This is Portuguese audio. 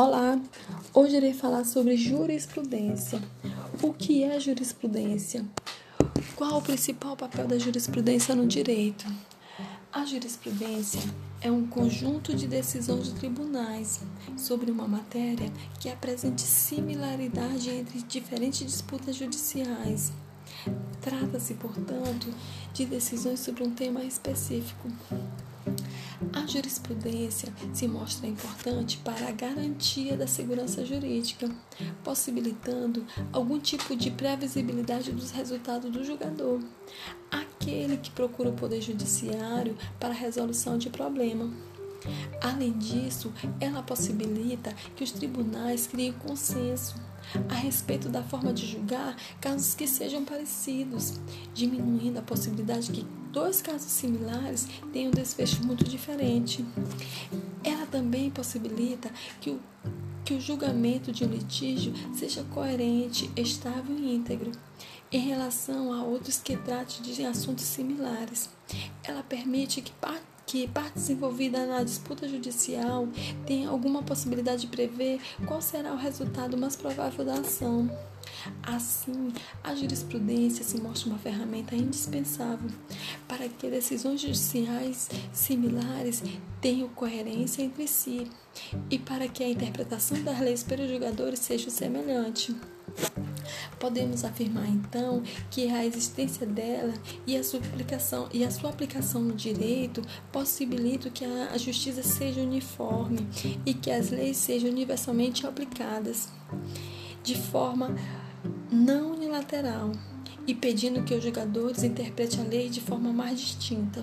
Olá, hoje irei falar sobre jurisprudência. O que é jurisprudência? Qual o principal papel da jurisprudência no direito? A jurisprudência é um conjunto de decisões de tribunais sobre uma matéria que apresente similaridade entre diferentes disputas judiciais. Trata-se, portanto, de decisões sobre um tema específico. A jurisprudência se mostra importante para a garantia da segurança jurídica, possibilitando algum tipo de previsibilidade dos resultados do julgador, aquele que procura o Poder Judiciário para a resolução de problema. Além disso, ela possibilita que os tribunais criem consenso a respeito da forma de julgar casos que sejam parecidos, diminuindo a possibilidade que dois casos similares tenham um desfecho muito diferente. Ela também possibilita que o, que o julgamento de um litígio seja coerente, estável e íntegro em relação a outros que tratem de assuntos similares. Ela permite que que partes envolvidas na disputa judicial tenham alguma possibilidade de prever qual será o resultado mais provável da ação. Assim, a jurisprudência se mostra uma ferramenta indispensável para que decisões judiciais similares tenham coerência entre si e para que a interpretação das leis pelos julgadores seja semelhante. Podemos afirmar então que a existência dela e a sua aplicação, e a sua aplicação no direito possibilitam que a justiça seja uniforme e que as leis sejam universalmente aplicadas de forma não unilateral e pedindo que os julgadores interpretem a lei de forma mais distinta.